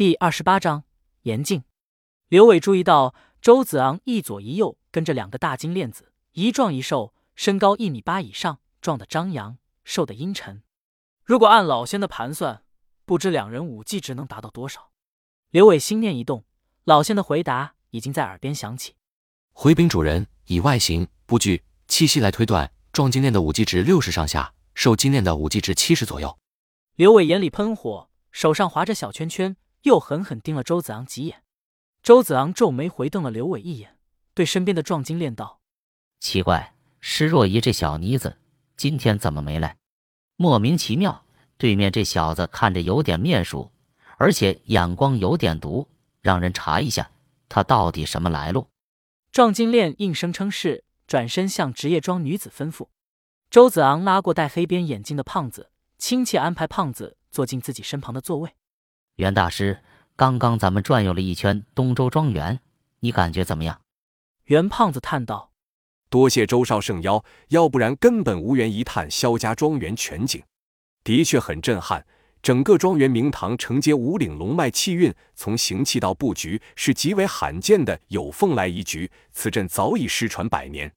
第二十八章严禁。刘伟注意到周子昂一左一右跟着两个大金链子，一壮一瘦，身高一米八以上，壮的张扬，瘦的阴沉。如果按老仙的盘算，不知两人武技值能达到多少？刘伟心念一动，老仙的回答已经在耳边响起：回禀主人，以外形、布局、气息来推断，壮金链的武技值六十上下，瘦金链的武技值七十左右。刘伟眼里喷火，手上划着小圈圈。又狠狠盯了周子昂几眼，周子昂皱眉回瞪了刘伟一眼，对身边的壮金链道：“奇怪，施若仪这小妮子今天怎么没来？莫名其妙。对面这小子看着有点面熟，而且眼光有点毒，让人查一下他到底什么来路。”壮金链应声称是，转身向职业装女子吩咐。周子昂拉过戴黑边眼镜的胖子，亲切安排胖子坐进自己身旁的座位。袁大师，刚刚咱们转悠了一圈东周庄园，你感觉怎么样？袁胖子叹道：“多谢周少圣邀，要不然根本无缘一探萧家庄园全景。的确很震撼，整个庄园明堂承接五岭龙脉气运，从行气到布局是极为罕见的有凤来一局。此阵早已失传百年，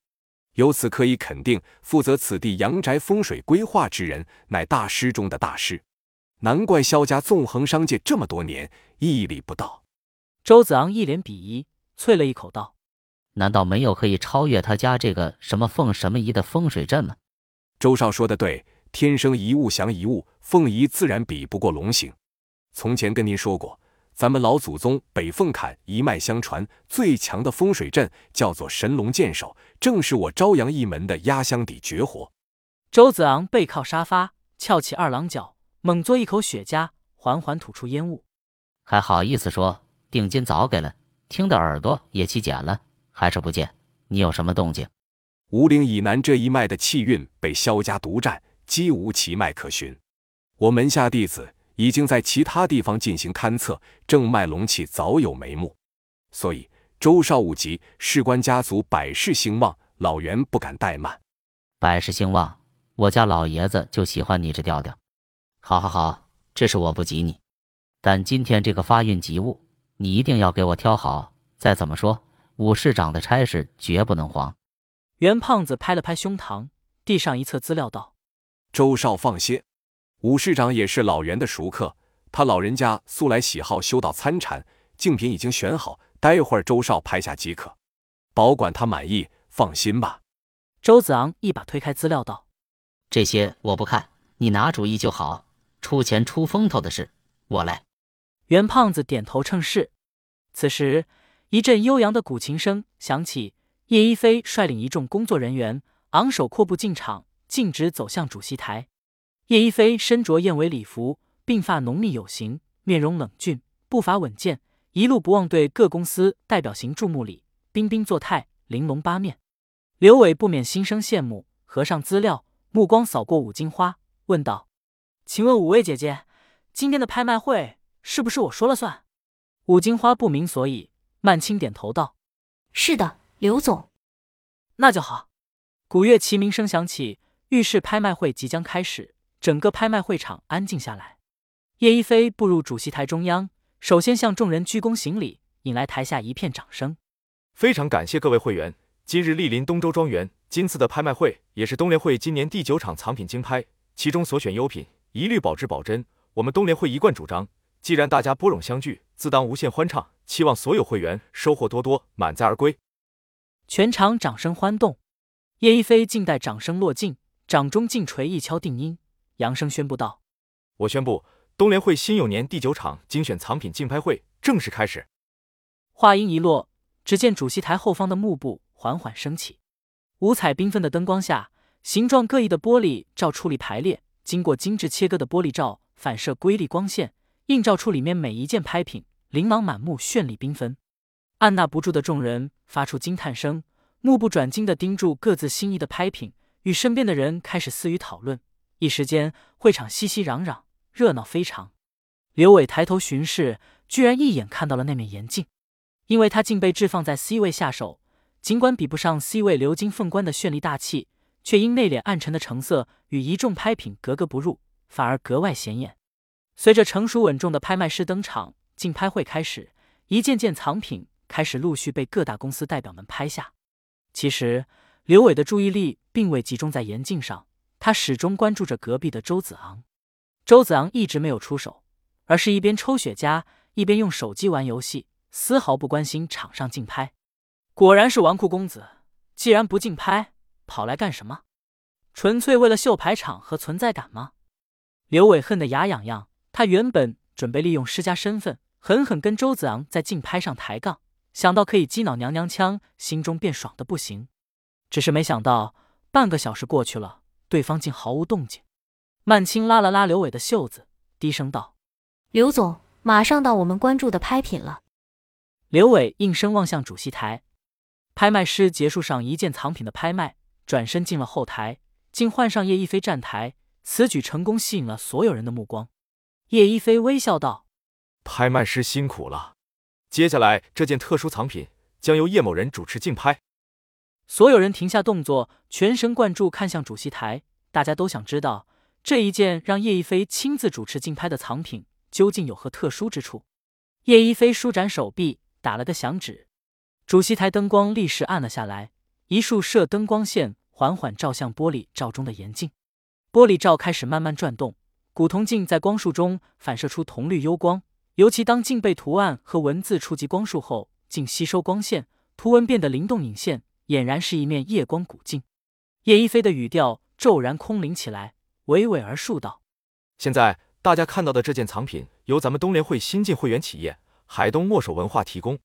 由此可以肯定，负责此地阳宅风水规划之人乃大师中的大师。”难怪萧家纵横商界这么多年屹立不倒。周子昂一脸鄙夷，啐了一口道：“难道没有可以超越他家这个什么凤什么仪的风水阵吗？”周少说的对，天生一物降一物，凤仪自然比不过龙形。从前跟您说过，咱们老祖宗北凤坎一脉相传最强的风水阵叫做神龙见首，正是我朝阳一门的压箱底绝活。周子昂背靠沙发，翘起二郎脚。猛嘬一口雪茄，缓缓吐出烟雾，还好意思说定金早给了，听得耳朵也起茧了。还是不见你有什么动静？五岭以南这一脉的气运被萧家独占，几无其脉可寻。我门下弟子已经在其他地方进行勘测，正脉龙气早有眉目。所以周少武吉事关家族百世兴旺，老袁不敢怠慢。百世兴旺，我家老爷子就喜欢你这调调。好，好，好，这是我不急你，但今天这个发运吉物，你一定要给我挑好。再怎么说，武市长的差事绝不能黄。袁胖子拍了拍胸膛，递上一册资料道：“周少放心，武市长也是老袁的熟客，他老人家素来喜好修道参禅，竞品已经选好，待会儿周少拍下即可，保管他满意，放心吧。”周子昂一把推开资料道：“这些我不看，你拿主意就好。”出钱出风头的事，我来。袁胖子点头称是。此时，一阵悠扬的古琴声响起，叶一飞率领一众工作人员昂首阔步进场，径直走向主席台。叶一飞身着燕尾礼服，鬓发浓密有型，面容冷峻，步伐稳健，一路不忘对各公司代表行注目礼，彬彬作态，玲珑八面。刘伟不免心生羡慕，合上资料，目光扫过五金花，问道。请问五位姐姐，今天的拍卖会是不是我说了算？武金花不明所以，曼青点头道：“是的，刘总。”那就好。古乐齐鸣声响起，预示拍卖会即将开始。整个拍卖会场安静下来。叶一飞步入主席台中央，首先向众人鞠躬行礼，引来台下一片掌声。非常感谢各位会员，今日莅临东周庄园。今次的拍卖会也是东联会今年第九场藏品竞拍，其中所选优品。一律保质保真。我们东联会一贯主张，既然大家波冗相聚，自当无限欢畅。期望所有会员收获多多，满载而归。全场掌声欢动。叶一飞静待掌声落尽，掌中劲锤一敲定音，扬声宣布道：“我宣布，东联会新酉年第九场精选藏品竞拍会正式开始。”话音一落，只见主席台后方的幕布缓缓升起，五彩缤纷的灯光下，形状各异的玻璃照矗立排列。经过精致切割的玻璃罩反射瑰丽光线，映照出里面每一件拍品，琳琅满目，绚丽缤纷。按捺不住的众人发出惊叹声，目不转睛地盯住各自心仪的拍品，与身边的人开始私语讨论。一时间，会场熙熙攘攘，热闹非常。刘伟抬头巡视，居然一眼看到了那面眼镜，因为他竟被置放在 C 位下手，尽管比不上 C 位鎏金凤冠的绚丽大气。却因内敛暗沉的成色与一众拍品格格不入，反而格外显眼。随着成熟稳重的拍卖师登场，竞拍会开始，一件件藏品开始陆续被各大公司代表们拍下。其实，刘伟的注意力并未集中在严禁上，他始终关注着隔壁的周子昂。周子昂一直没有出手，而是一边抽雪茄，一边用手机玩游戏，丝毫不关心场上竞拍。果然是纨绔公子，既然不竞拍，跑来干什么？纯粹为了秀排场和存在感吗？刘伟恨得牙痒痒。他原本准备利用施家身份，狠狠跟周子昂在竞拍上抬杠，想到可以激恼娘娘腔，心中便爽的不行。只是没想到，半个小时过去了，对方竟毫无动静。曼青拉了拉刘伟的袖子，低声道：“刘总，马上到我们关注的拍品了。”刘伟应声望向主席台，拍卖师结束上一件藏品的拍卖，转身进了后台，竟换上叶一飞站台。此举成功吸引了所有人的目光。叶一飞微笑道：“拍卖师辛苦了，接下来这件特殊藏品将由叶某人主持竞拍。”所有人停下动作，全神贯注看向主席台，大家都想知道这一件让叶一飞亲自主持竞拍的藏品究竟有何特殊之处。叶一飞舒展手臂，打了个响指，主席台灯光立时暗了下来，一束射灯光线缓缓照向玻璃罩中的岩镜。玻璃罩开始慢慢转动，古铜镜在光束中反射出铜绿幽光。尤其当镜被图案和文字触及光束后，竟吸收光线，图文变得灵动隐现，俨然是一面夜光古镜。叶一飞的语调骤然空灵起来，娓娓而述道：“现在大家看到的这件藏品，由咱们东联会新晋会员企业海东墨守文化提供，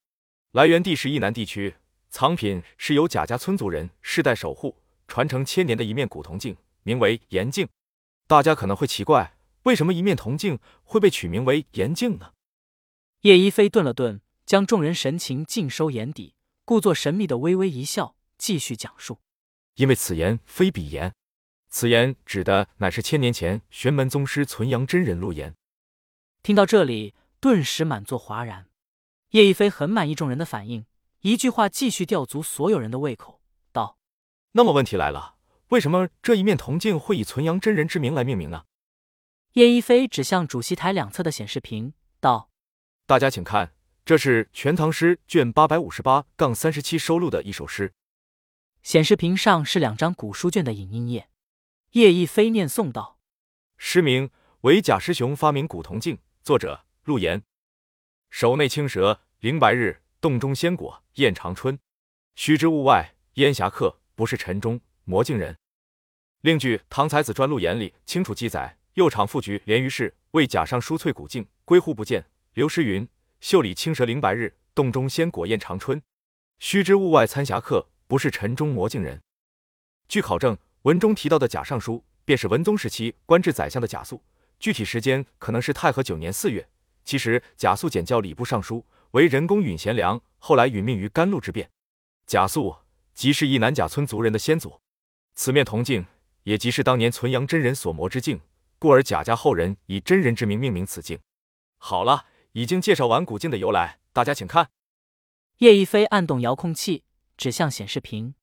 来源地是义南地区。藏品是由贾家村族人世代守护、传承千年的一面古铜镜。”名为颜镜，大家可能会奇怪，为什么一面铜镜会被取名为颜镜呢？叶一飞顿了顿，将众人神情尽收眼底，故作神秘的微微一笑，继续讲述：因为此言非彼言，此言指的乃是千年前玄门宗师存阳真人录言。听到这里，顿时满座哗然。叶一飞很满意众人的反应，一句话继续吊足所有人的胃口，道：“那么问题来了。”为什么这一面铜镜会以存阳真人之名来命名呢？叶一飞指向主席台两侧的显示屏道：“大家请看，这是《全唐诗》卷八百五十八杠三十七收录的一首诗。显示屏上是两张古书卷的影印页。”叶一飞念诵道：“诗名为贾师雄发明古铜镜，作者陆岩。手内青蛇，灵白日，洞中仙果艳长春。须知物外烟霞客，不是尘中。”魔镜人。另据《唐才子传录言》里清楚记载，右场副局连于氏为贾上书翠古镜，归户不见。刘诗云：袖里青蛇凌白日，洞中仙果艳长春。须知物外参侠客，不是尘中魔镜人。据考证，文中提到的贾尚书，便是文宗时期官至宰相的贾素，具体时间可能是太和九年四月。其实贾素简教礼部尚书，为人工允贤良，后来殒命于甘露之变。贾肃即是一南贾村族人的先祖。此面铜镜也即是当年存阳真人所磨之镜，故而贾家后人以真人之名命名此镜。好了，已经介绍完古镜的由来，大家请看。叶一飞按动遥控器，指向显示屏，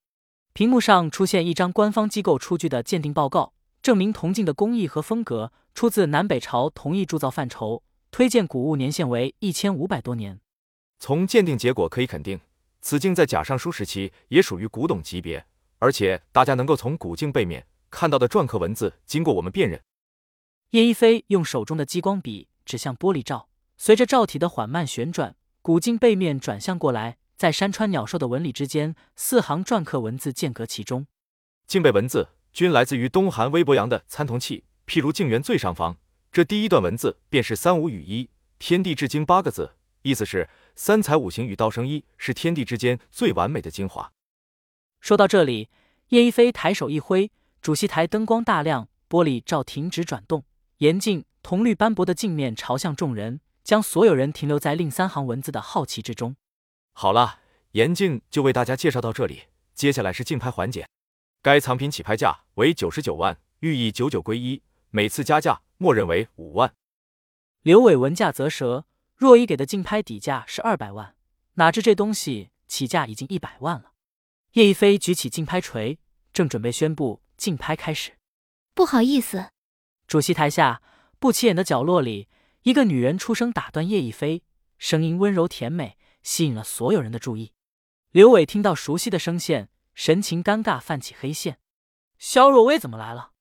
屏幕上出现一张官方机构出具的鉴定报告，证明铜镜的工艺和风格出自南北朝同一铸造范畴，推荐古物年限为一千五百多年。从鉴定结果可以肯定，此镜在贾尚书时期也属于古董级别。而且大家能够从古镜背面看到的篆刻文字，经过我们辨认。叶一飞用手中的激光笔指向玻璃罩，随着罩体的缓慢旋转，古镜背面转向过来，在山川鸟兽的纹理之间，四行篆刻文字间隔其中。镜背文字均来自于东汉微博阳的参同器，譬如镜圆最上方，这第一段文字便是“三五与一，天地至精”八个字，意思是三才五行与道生一，是天地之间最完美的精华。说到这里，叶一飞抬手一挥，主席台灯光大亮，玻璃罩停止转动，严禁铜绿斑驳的镜面朝向众人，将所有人停留在另三行文字的好奇之中。好了，严禁就为大家介绍到这里，接下来是竞拍环节。该藏品起拍价为九十九万，寓意九九归一，每次加价默认为五万。刘伟闻价啧舌，若依给的竞拍底价是二百万，哪知这东西起价已经一百万了。叶一飞举起竞拍锤，正准备宣布竞拍开始。不好意思，主席台下不起眼的角落里，一个女人出声打断叶一飞，声音温柔甜美，吸引了所有人的注意。刘伟听到熟悉的声线，神情尴尬，泛起黑线。肖若薇怎么来了？